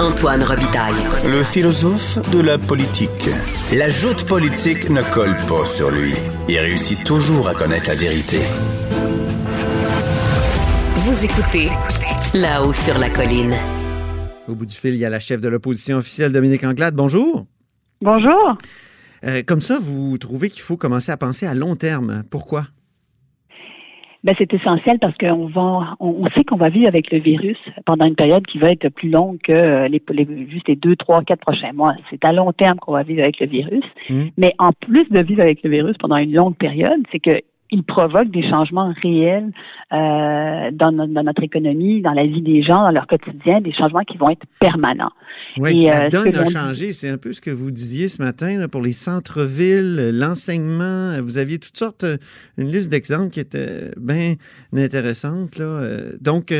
Antoine Robitaille. Le philosophe de la politique. La joute politique ne colle pas sur lui. Il réussit toujours à connaître la vérité. Vous écoutez là-haut sur la colline. Au bout du fil, il y a la chef de l'opposition officielle, Dominique Anglade. Bonjour. Bonjour. Euh, comme ça, vous trouvez qu'il faut commencer à penser à long terme. Pourquoi? Ben, c'est essentiel parce qu'on va, on, sait qu'on va vivre avec le virus pendant une période qui va être plus longue que les, juste les deux, trois, quatre prochains mois. C'est à long terme qu'on va vivre avec le virus. Mmh. Mais en plus de vivre avec le virus pendant une longue période, c'est que il provoque des changements réels euh, dans, notre économie, dans la vie des gens, dans leur quotidien, des changements qui vont être permanents. Oui, la euh, donne a changé. C'est un peu ce que vous disiez ce matin pour les centres-villes, l'enseignement. Vous aviez toutes sortes, euh, une liste d'exemples qui était bien intéressante. Là. Donc,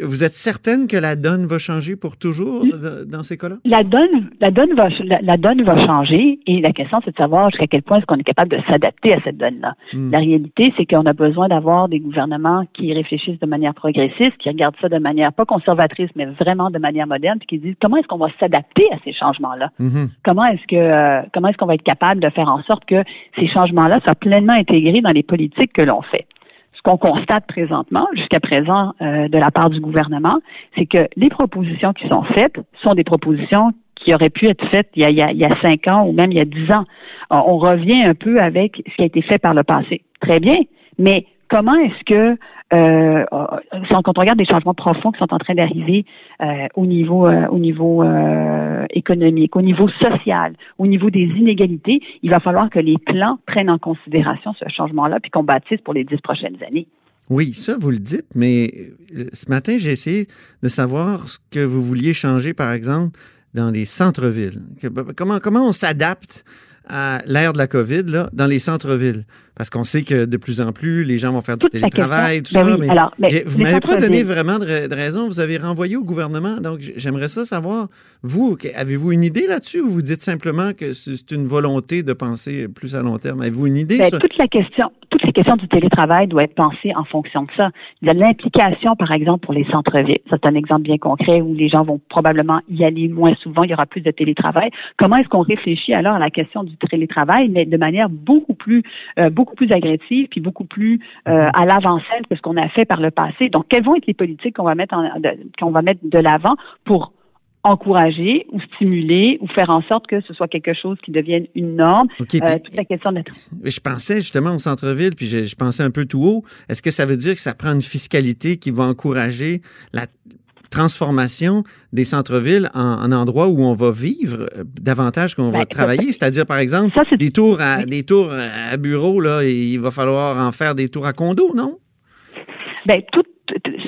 vous êtes certaine que la donne va changer pour toujours dans ces cas-là? La donne, la donne va, la, donne va changer et la question, c'est de savoir jusqu'à quel point est-ce qu'on est capable de s'adapter à cette donne-là. La réalité, c'est qu'on a besoin d'avoir des gouvernements qui réfléchissent de manière progressiste, qui regardent ça de manière pas conservatrice, mais vraiment de manière moderne, puis qui disent comment est-ce qu'on va s'adapter à ces changements-là? Mm-hmm. Comment est-ce que euh, comment est-ce qu'on va être capable de faire en sorte que ces changements-là soient pleinement intégrés dans les politiques que l'on fait? Ce qu'on constate présentement, jusqu'à présent, euh, de la part du gouvernement, c'est que les propositions qui sont faites sont des propositions qui auraient pu être faites il y, a, il y a cinq ans ou même il y a dix ans. On revient un peu avec ce qui a été fait par le passé. Très bien, mais comment est-ce que, euh, quand on regarde des changements profonds qui sont en train d'arriver euh, au niveau, euh, au niveau euh, économique, au niveau social, au niveau des inégalités, il va falloir que les plans prennent en considération ce changement-là puis qu'on bâtisse pour les dix prochaines années. Oui, ça, vous le dites, mais ce matin, j'ai essayé de savoir ce que vous vouliez changer, par exemple, dans les centres-villes. Comment, comment on s'adapte à l'ère de la COVID là, dans les centres-villes? Parce qu'on sait que de plus en plus, les gens vont faire du télétravail, tout ben ça. mais, alors, vous ne m'avez pas donné vraiment de, raison. Vous avez renvoyé au gouvernement. Donc, j'aimerais ça savoir, vous, avez-vous une idée là-dessus ou vous dites simplement que c'est une volonté de penser plus à long terme? Avez-vous une idée? Ben, toute la question, toute la question du télétravail doit être pensée en fonction de ça. Il y a l'implication, par exemple, pour les centres-villes. C'est un exemple bien concret où les gens vont probablement y aller moins souvent. Il y aura plus de télétravail. Comment est-ce qu'on réfléchit alors à la question du télétravail, mais de manière beaucoup plus, euh, beaucoup plus agressive puis beaucoup plus euh, à l'avant-scène que ce qu'on a fait par le passé? Donc, quelles vont être les politiques qu'on va mettre qu'on va mettre de l'avant pour encourager ou stimuler ou faire en sorte que ce soit quelque chose qui devienne une norme. Euh, toute la question de Je pensais justement au centre-ville, puis je, je, pensais un peu tout haut. Est-ce que ça veut dire que ça prend une fiscalité qui va encourager la transformation des centres-villes en, endroits où on va vivre euh, davantage qu'on va ben, travailler? C'est-à-dire, par exemple, des tours à des tours à bureau, là, il va falloir en faire des tours à condo, non? Bien, tout,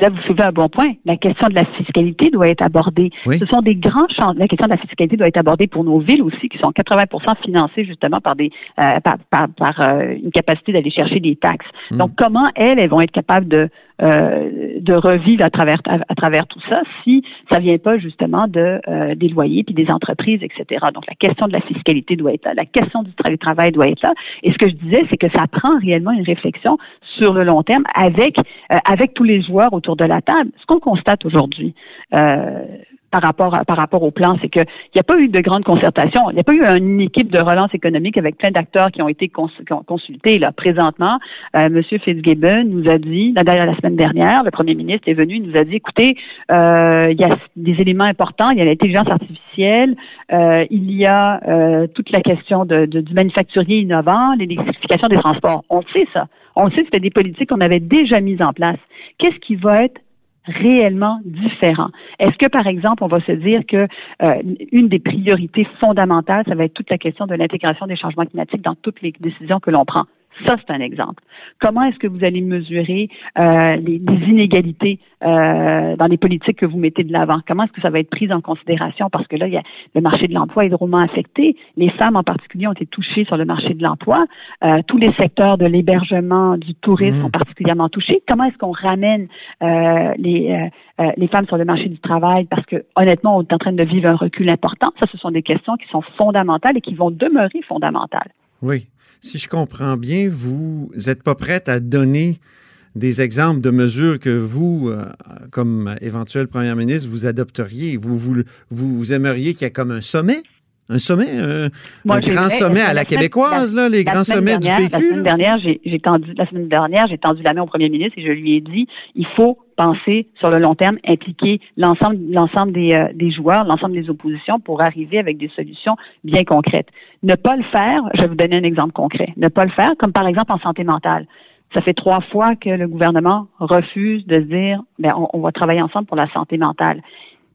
là, vous soulevez un bon point. La question de la fiscalité doit être abordée. Ce sont des grands champs. La question de la fiscalité doit être abordée pour nos villes aussi, qui sont 80% financées justement par des euh, par, euh, une capacité d'aller chercher des taxes. Hmm. Donc, comment elles, elles vont être capables de euh, de revivre à travers à, travers tout ça si ça vient pas justement de des loyers puis des entreprises, etc. Donc, la question de la fiscalité doit être là. La question du travail doit être là. Et ce que je disais, c'est que ça prend réellement une réflexion sur le long terme avec avec tous les joueurs autour de la table. Ce qu'on constate aujourd'hui, euh, par rapport par rapport au plan, c'est qu'il n'y a pas eu de grande concertation. Il n'y a pas eu une équipe de relance économique avec plein d'acteurs qui ont été consultés. Là, présentement, euh, M. Fitzgibbon nous a dit, la, la semaine dernière, le premier ministre est venu, il nous a dit, écoutez, euh, il y a des éléments importants, il y a l'intelligence artificielle, euh, il y a euh, toute la question de, du manufacturier innovant, l'électrification des transports. On sait ça. On sait que c'était des politiques qu'on avait déjà mises en place. Qu'est-ce qui va être réellement différent. Est-ce que, par exemple, on va se dire que euh, une des priorités fondamentales, ça va être toute la question de l'intégration des changements climatiques dans toutes les décisions que l'on prend? Ça, c'est un exemple. Comment est-ce que vous allez mesurer euh, les, inégalités euh, dans les politiques que vous mettez de l'avant? Comment est-ce que ça va être pris en considération? Parce que là, il y a, le marché de l'emploi est drôlement affecté. Les femmes en particulier ont été touchées sur le marché de l'emploi. Euh, tous les secteurs de l'hébergement, du tourisme mmh. sont particulièrement touchés. Comment est-ce qu'on ramène euh, les, euh, les femmes sur le marché du travail? Parce que honnêtement, on est en train de vivre un recul important. Ça, ce sont des questions qui sont fondamentales et qui vont demeurer fondamentales. Oui. Si je comprends bien, vous n'êtes pas prête à donner des exemples de mesures que vous, euh, comme éventuel premier ministre, vous adopteriez. Vous, vous, vous, aimeriez qu'il y ait comme un sommet? Un sommet, un, grand sommet à la, québécoise, là, les grands sommets du PQ. La semaine dernière, j'ai tendu, la semaine dernière, j'ai tendu la main au premier ministre et je lui ai dit, il faut penser sur le long terme, impliquer l'ensemble l'ensemble des, euh, des joueurs, l'ensemble des oppositions pour arriver avec des solutions bien concrètes. Ne pas le faire, je vais vous donner un exemple concret. Ne pas le faire, comme par exemple en santé mentale. Ça fait trois fois que le gouvernement refuse de se dire, ben, on, on va travailler ensemble pour la santé mentale.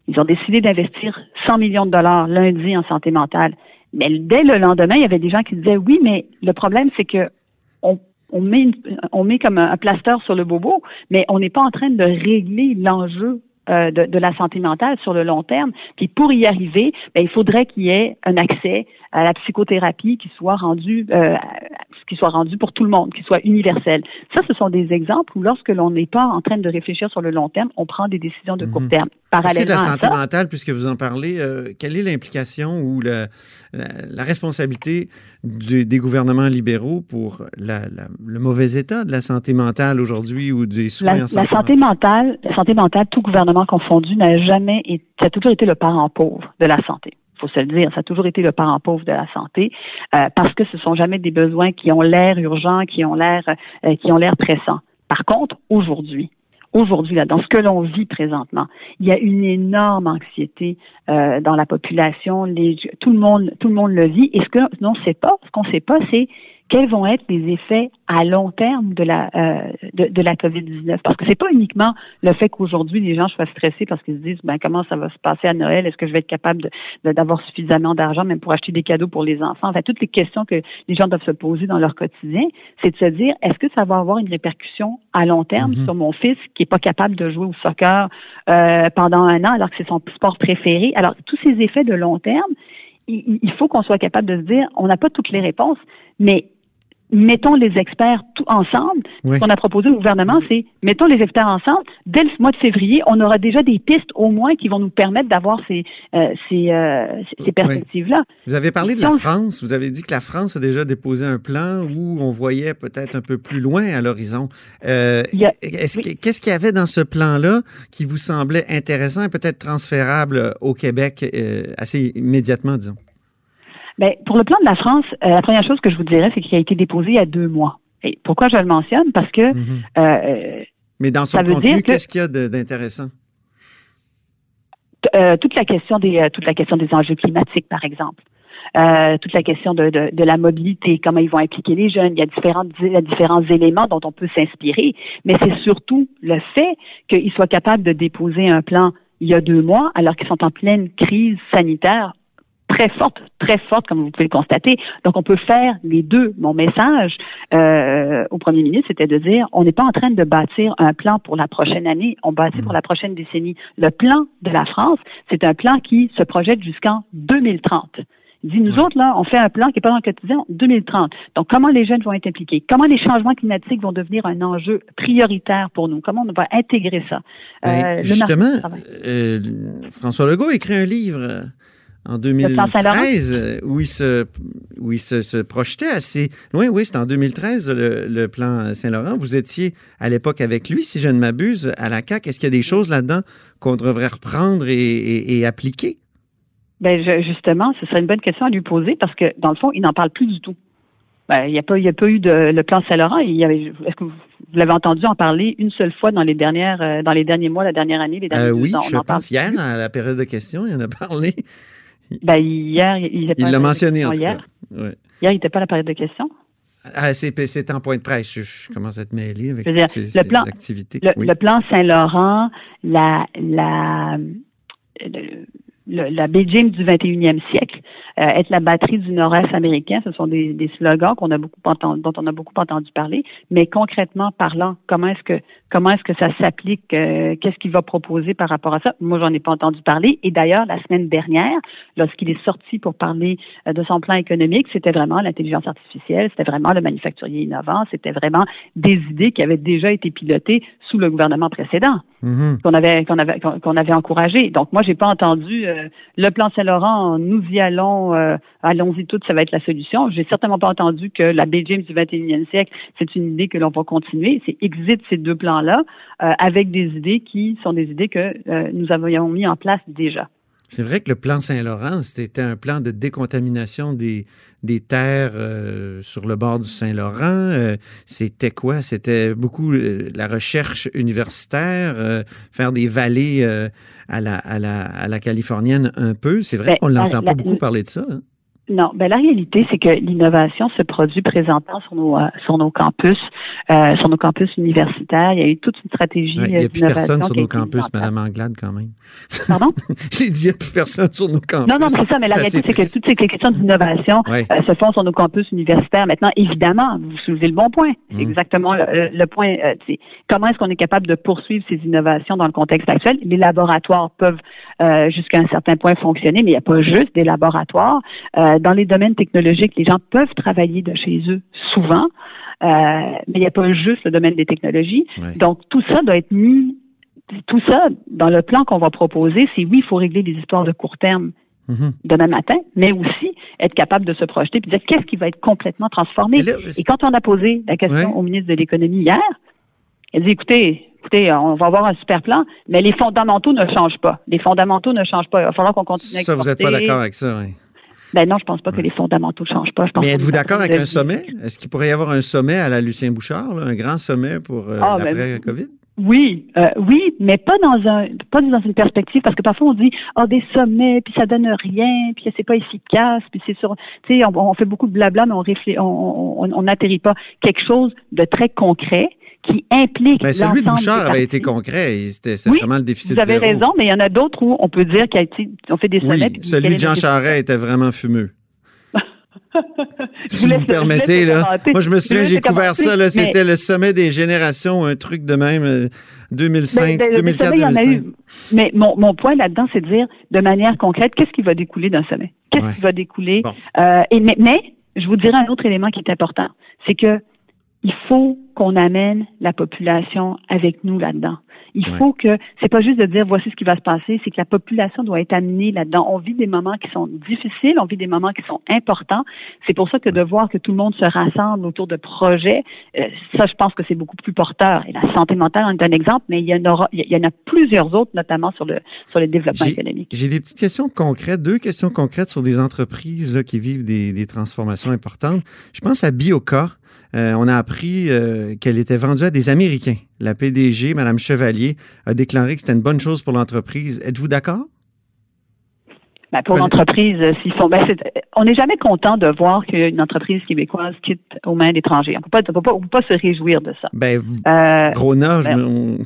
Ils ont décidé d'investir 100 millions de dollars lundi en santé mentale. Mais dès le lendemain, il y avait des gens qui disaient oui, mais le problème, c'est que on met, on met comme un, plaster sur le bobo, mais on n'est pas en train de régler l'enjeu euh, de, de, la santé mentale sur le long terme. Puis pour y arriver, ben, il faudrait qu'il y ait un accès à la psychothérapie qui soit rendu euh, qui soit rendu pour tout le monde, qui soit universel. Ça, ce sont des exemples où lorsque l'on n'est pas en train de réfléchir sur le long terme, on prend des décisions de court mhm. terme. Parallèlement de la santé mentale, puisque vous en parlez, euh, quelle est l'implication ou la, la, responsabilité des gouvernements libéraux pour la, le mauvais état de la santé mentale aujourd'hui ou des soins la, santé, la santé mentale, la santé mentale, tout gouvernement confondu, n'a jamais été, ça a toujours été le parent pauvre de la santé faut se le dire, ça a toujours été le parent pauvre de la santé, euh, parce que ce sont jamais des besoins qui ont l'air urgents, qui ont l'air, euh, qui ont l'air pressants. Par contre, aujourd'hui, aujourd'hui, là, dans ce que l'on vit présentement, il y a une énorme anxiété euh, dans la population. Tout le monde, tout le monde le vit. Et ce que ne sait pas, ce qu'on ne sait pas, c'est quels vont être les effets à long terme de la euh, de, la COVID-19 parce que c'est pas uniquement le fait qu'aujourd'hui les gens soient stressés parce qu'ils se disent ben comment ça va se passer à Noël? Est-ce que je vais être capable d'avoir suffisamment d'argent même pour acheter des cadeaux pour les enfants? Enfin toutes les questions que les gens doivent se poser dans leur quotidien c'est de se dire est-ce que ça va avoir une répercussion à long terme mm-hmm. sur mon fils qui est pas capable de jouer au soccer euh, pendant un an alors que c'est son sport préféré? Alors tous ces effets de long terme il faut qu'on soit capable de se dire, on n'a pas toutes les réponses, mais mettons les experts tout ensemble. Ce qu'on a proposé au gouvernement, c'est mettons les experts ensemble. Dès le mois de février, on aura déjà des pistes au moins qui vont nous permettre d'avoir ces, euh, ces, euh, ces perspectives-là. Vous avez parlé de la France. Vous avez dit que la France a déjà déposé un plan où on voyait peut-être un peu plus loin à l'horizon. Euh, Qu'est-ce qu'il y avait dans ce plan-là qui vous semblait intéressant et peut-être transférable au Québec assez immédiatement, disons? Bien, pour le plan de la France, euh, la première chose que je vous dirais, c'est qu'il a été déposé il y a deux mois. Et pourquoi je le mentionne? Parce que. Mhm. Euh, Mais dans son contenu, qu'est-ce qu'il y a d'intéressant? Euh, toute la question des toute la question des enjeux climatiques, par exemple. toute la question de, de, la mobilité, comment ils vont impliquer les jeunes. Il y a différents, il y a différents éléments dont on peut s'inspirer, mais c'est surtout le fait qu'ils soient capables de déposer un plan il y a deux mois, alors qu'ils sont en pleine crise sanitaire très forte, très forte, comme vous pouvez le constater. Donc, on peut faire les deux. Mon message euh, au premier ministre, c'était de dire, on n'est pas en train de bâtir un plan pour la prochaine année, on bâtit pour la prochaine décennie. Le plan de la France, c'est un plan qui se projette jusqu'en 2030. Il dit, nous autres, là, on fait un plan qui n'est pas dans le quotidien 2030. Donc, comment les jeunes vont être impliqués? Comment les changements climatiques vont devenir un enjeu prioritaire pour nous? Comment on va intégrer ça? Ben, euh, justement, euh, François Legault écrit un livre en 2013 euh, où il se, où il se, projetait assez loin. Oui, c'était en 2013, le, plan Saint-Laurent. Vous étiez à l'époque avec lui, si je ne m'abuse, à la CAQ. Est-ce qu'il y a des choses là-dedans qu'on devrait reprendre et, appliquer? Bien, justement, ce serait une bonne question à lui poser parce que, dans le fond, il n'en parle plus du tout. Ben, il n'y a, pas, a pas eu de le plan Saint-Laurent. Est-ce que vous, l'avez entendu en parler une seule fois dans les dernières, euh, dans les derniers mois, la dernière année, les derniers euh, Oui, je pense hier, à la période de questions, il en a parlé. Ben, hier, il n'était pas Il l'a mentionné, en hier. Hier, il n'était pas à la période de questions. Ah, c'est en point de presse. Je, commence à être mêlé avec le plan, activités. Le, plan Saint-Laurent, la, la, la Beijing du 21e siècle, être la batterie du Nord-Est américain. Ce sont des, des slogans qu'on a beaucoup entendu, dont on a beaucoup entendu parler. Mais concrètement parlant, comment est-ce que comment est-ce que ça s'applique Qu'est-ce qu'il va proposer par rapport à ça? Moi, j'en ai pas entendu parler. Et d'ailleurs, la semaine dernière, lorsqu'il est sorti pour parler de son plan économique, c'était vraiment l'intelligence artificielle, c'était vraiment le manufacturier innovant, c'était vraiment des idées qui avaient déjà été pilotées sous le gouvernement précédent, mm-hmm. qu'on avait qu'on avait qu'on avait encouragé. Donc moi, j'ai pas entendu euh, le plan Saint-Laurent, nous y allons, euh, allons-y toutes, ça va être la solution. J'ai certainement pas entendu que la James du 21e siècle, c'est une idée que l'on va continuer. C'est exit ces deux plans-là euh, avec des idées qui sont des idées que nous avions mis en place déjà. C'est vrai que le plan Saint-Laurent, c'était un plan de décontamination des, des terres euh, sur le bord du Saint-Laurent. Euh, c'était quoi? C'était beaucoup euh, la recherche universitaire, faire des vallées à la, à, la, à, la, californienne un peu. C'est vrai ben, qu'on n'entend pas beaucoup parler de ça. Hein? Non, ben la réalité, c'est que l'innovation se produit présentement sur nos euh, sur nos campus, euh, sur nos campus universitaires. Il y a eu toute une stratégie Il n'y a plus personne sur nos campus, Madame Anglade, quand même. Pardon? J'ai dit il n'y a plus personne sur nos campus. Non, non, c'est ça, mais la réalité, c'est que toutes ces questions d'innovation euh, se font sur nos campus universitaires. Maintenant, évidemment, vous soulevez le bon point. C'est mmh. exactement le, point. comment est-ce qu'on est capable de poursuivre ces innovations dans le contexte actuel? Les laboratoires peuvent jusqu'à un certain point fonctionner, mais il n'y a pas juste des laboratoires dans les domaines technologiques, les gens peuvent travailler de chez eux souvent, euh, mais il n'y a pas juste le domaine des technologies. Donc, tout ça doit être mis, tout ça, dans le plan qu'on va proposer, c'est oui, il faut régler des histoires de court terme mm-hmm. demain matin, mais aussi être capable de se projeter et dire qu'est-ce qui va être complètement transformé. et quand on a posé la question au ministre de l'Économie hier, elle dit, écoutez, écoutez, on va avoir un super plan, mais les fondamentaux ne changent pas. Les fondamentaux ne changent pas. Il va falloir qu'on continue à Ça, vous n'êtes pas d'accord avec ça, oui. Ben non, je pense pas que les fondamentaux ne changent pas. Mais êtes-vous d'accord avec un sommet? Est-ce qu'il pourrait y avoir un sommet à la Lucien Bouchard, un grand sommet pour euh, ah, ben, l'après-COVID? Oui, euh, oui, mais pas dans un pas dans une perspective parce que parfois on dit oh des sommets puis ça donne rien puis c'est pas efficace puis c'est sur tu sais on, fait beaucoup de blabla mais on réfléchit on n'atterrit on, pas quelque chose de très concret qui implique ben, celui de Bouchard avait été concret. C'était vraiment le déficit Vous avez raison, mais il y en a d'autres où on peut dire qu'on fait des sommets. Oui, celui de Jean Charest était vraiment fumeux. Si vous, me permettez, là. Moi, je me souviens, j'ai couvert ça, là. C'était le sommet des générations, un truc de même, 2005, 2004, 2005. Mais mon, mon point là-dedans, c'est de dire, de manière concrète, qu'est-ce qui va découler d'un sommet? Qu'est-ce qui va découler? Euh, et, mais, mais, je vous dirais un autre élément qui est important. C'est que il faut qu'on amène la population avec nous là-dedans. Il faut que c'est pas juste de dire voici ce qui va se passer, c'est que la population doit être amenée là-dedans. On vit des moments qui sont difficiles, on vit des moments qui sont importants. C'est pour ça que de voir que tout le monde se rassemble autour de projets, euh, ça, je pense que c'est beaucoup plus porteur. Et la santé mentale en est un exemple, mais il y en aura, il y en a plusieurs autres, notamment sur le sur le développement économique. J'ai des petites questions concrètes, deux questions concrètes sur des entreprises là, qui vivent des, des transformations importantes. Je pense à Bioca. Euh, on a appris euh, qu'elle était vendue à des Américains. La PDG, Mme Chevalier, a déclaré que c'était une bonne chose pour l'entreprise. Êtes-vous d'accord? Ben, pour l'entreprise, euh, s'ils font, ben, on n'est jamais content de voir qu'une entreprise québécoise quitte aux mains d'étrangers. On ne peut, pas se réjouir de ça. Ben, euh, Rona, ben,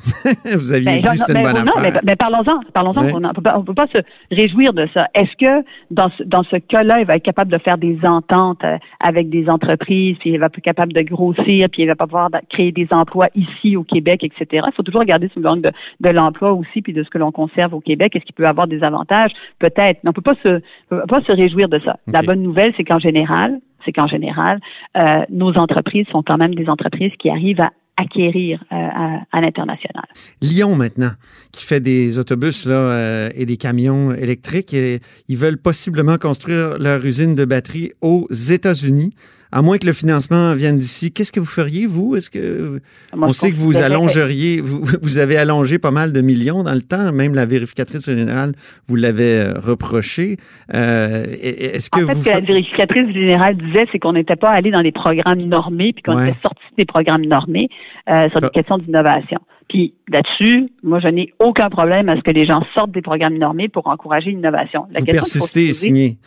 vous aviez ben, dit que c'était une bonne affaire. Mais, parlons-en, parlons-en. On ne peut, pas se réjouir de ça. Est-ce que dans ce, dans ce cas-là, il va être capable de faire des ententes euh, avec des entreprises, puis il va être capable de grossir, puis il va pouvoir créer des emplois ici au Québec, etc. Il faut toujours regarder sous l'angle de, de l'emploi aussi, puis de ce que l'on conserve au Québec. Est-ce qu'il peut avoir des avantages? Peut-être peut pas se, peut pas se réjouir de ça. La bonne nouvelle, c'est qu'en général, c'est qu'en général, euh, nos entreprises sont quand même des entreprises qui arrivent à acquérir euh, à, l'international. Lyon maintenant, qui fait des autobus là, euh, et des camions électriques, ils veulent possiblement construire leur usine de batterie aux États-Unis à moins que le financement vienne d'ici, qu'est-ce que vous feriez, vous? Est-ce que on sait que vous allongeriez, vous, avez allongé pas mal de millions dans le temps, même la vérificatrice générale vous l'avait euh, reproché. Euh, est-ce que en fait, ce que la vérificatrice générale disait, c'est qu'on n'était pas allé dans les programmes normés, puis qu'on était sorti des programmes normés euh, sur des questions d'innovation. Puis là-dessus, moi, je n'ai aucun problème à ce que les gens sortent des programmes normés pour encourager l'innovation. Vous persistez et.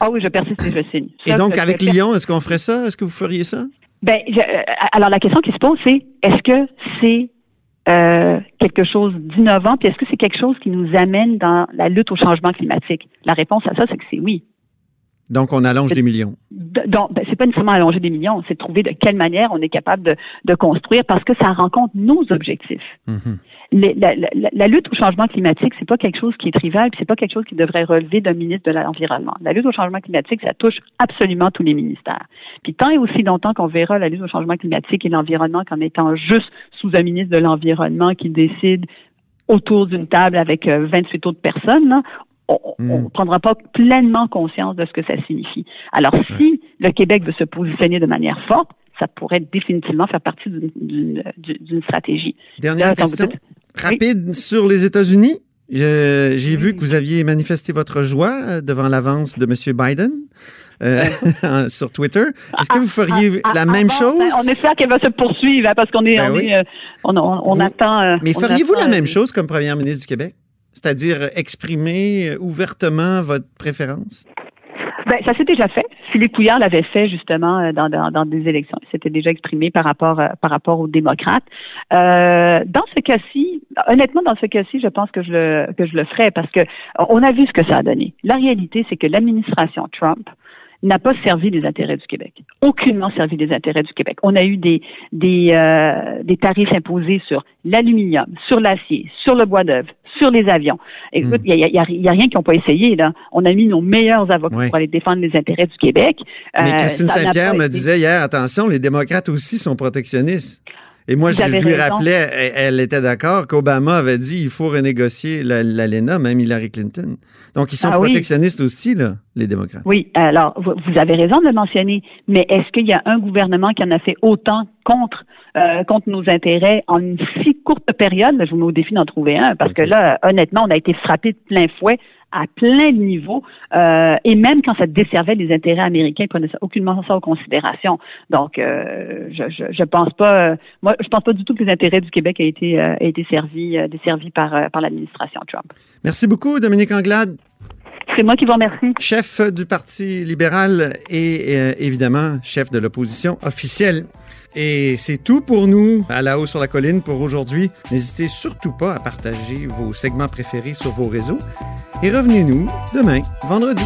Ah oui, je persiste et je signe. et donc, avec Lyon, est-ce qu'on ferait ça? Est-ce que vous feriez ça? Ben, euh, alors la question qui se pose, c'est est-ce que c'est euh, quelque chose d'innovant, puis est-ce que c'est quelque chose qui nous amène dans la lutte au changement climatique? La réponse à ça, c'est que c'est oui. Donc, on allonge des millions. Donc, ben, c'est pas nécessairement allonger des millions, c'est de trouver de quelle manière on est capable de, construire parce que ça rencontre nos objectifs. Mhm. la, lutte au changement climatique, c'est pas quelque chose qui est trivial, c'est pas quelque chose qui devrait relever d'un ministre de l'environnement. La lutte au changement climatique, ça touche absolument tous les ministères. Puis tant et aussi longtemps qu'on verra la lutte au changement climatique et l'environnement comme étant juste sous un ministre de l'environnement qui décide autour d'une table avec 28 euh, autres personnes, on ne hmm. prendra pas pleinement conscience de ce que ça signifie. Alors, si le Québec veut se positionner de manière forte, ça pourrait définitivement faire partie d'une stratégie. Dernière question, rapide sur les États-Unis. J'ai vu que vous aviez manifesté votre joie euh, devant l'avance de M. Biden. Euh, sur Twitter. Est-ce que vous feriez ah, ah, la même ah, chose? Ben, on espère qu'elle va se poursuivre hein, parce qu'on est, ben on, euh, attend. mais feriez-vous la même chose comme première ministre du Québec? C'est-à-dire exprimer ouvertement votre préférence? Ben, ça s'est déjà fait. Philippe Couillard l'avait fait justement euh, dans, dans, des élections. Il s'était déjà exprimé par rapport euh, par rapport aux démocrates. Euh, dans ce cas-ci, honnêtement, dans ce cas-ci, je pense que je le que je le ferais parce que on a vu ce que ça a donné. La réalité, c'est que l'administration Trump n'a pas servi les intérêts du Québec. Aucunement servi les intérêts du Québec. On a eu des des, euh, des tarifs imposés sur l'aluminium, sur l'acier, sur le bois d'œuvre, sur les avions. Écoute, il n'y a, rien qu'ils n'ont pas essayé. Là. On a mis nos meilleurs avocats pour aller défendre les intérêts du Québec. Mais euh, Christine Saint-Pierre me disait hier, attention, les démocrates aussi sont protectionnistes. Et moi, je lui rappelais, elle, était d'accord qu'Obama avait dit il faut renégocier l'ALENA, même Hillary Clinton. Donc, ils sont ah protectionnistes aussi, là, les démocrates. Oui, alors, vous avez raison de le mentionner, mais est-ce qu'il y a un gouvernement qui en a fait autant contre euh, contre nos intérêts en une si courte période? je vous mets au défi d'en trouver un, parce que là, honnêtement, on a été frappé de plein fouet à plein de niveaux, euh, et même quand ça desservait les intérêts américains, ils prenaient ça, aucunement ça en considération. Donc, euh, je, je, je, pense pas, euh, moi, je pense pas du tout que les intérêts du Québec aient été, aient été servis, desservis par, par l'administration Trump. Merci beaucoup, Dominique Anglade. C'est moi qui vous remercie. Chef du Parti libéral et évidemment chef de l'opposition officielle. Et c'est tout pour nous à la haut sur la colline pour aujourd'hui. N'hésitez surtout pas à partager vos segments préférés sur vos réseaux et revenez-nous demain, vendredi.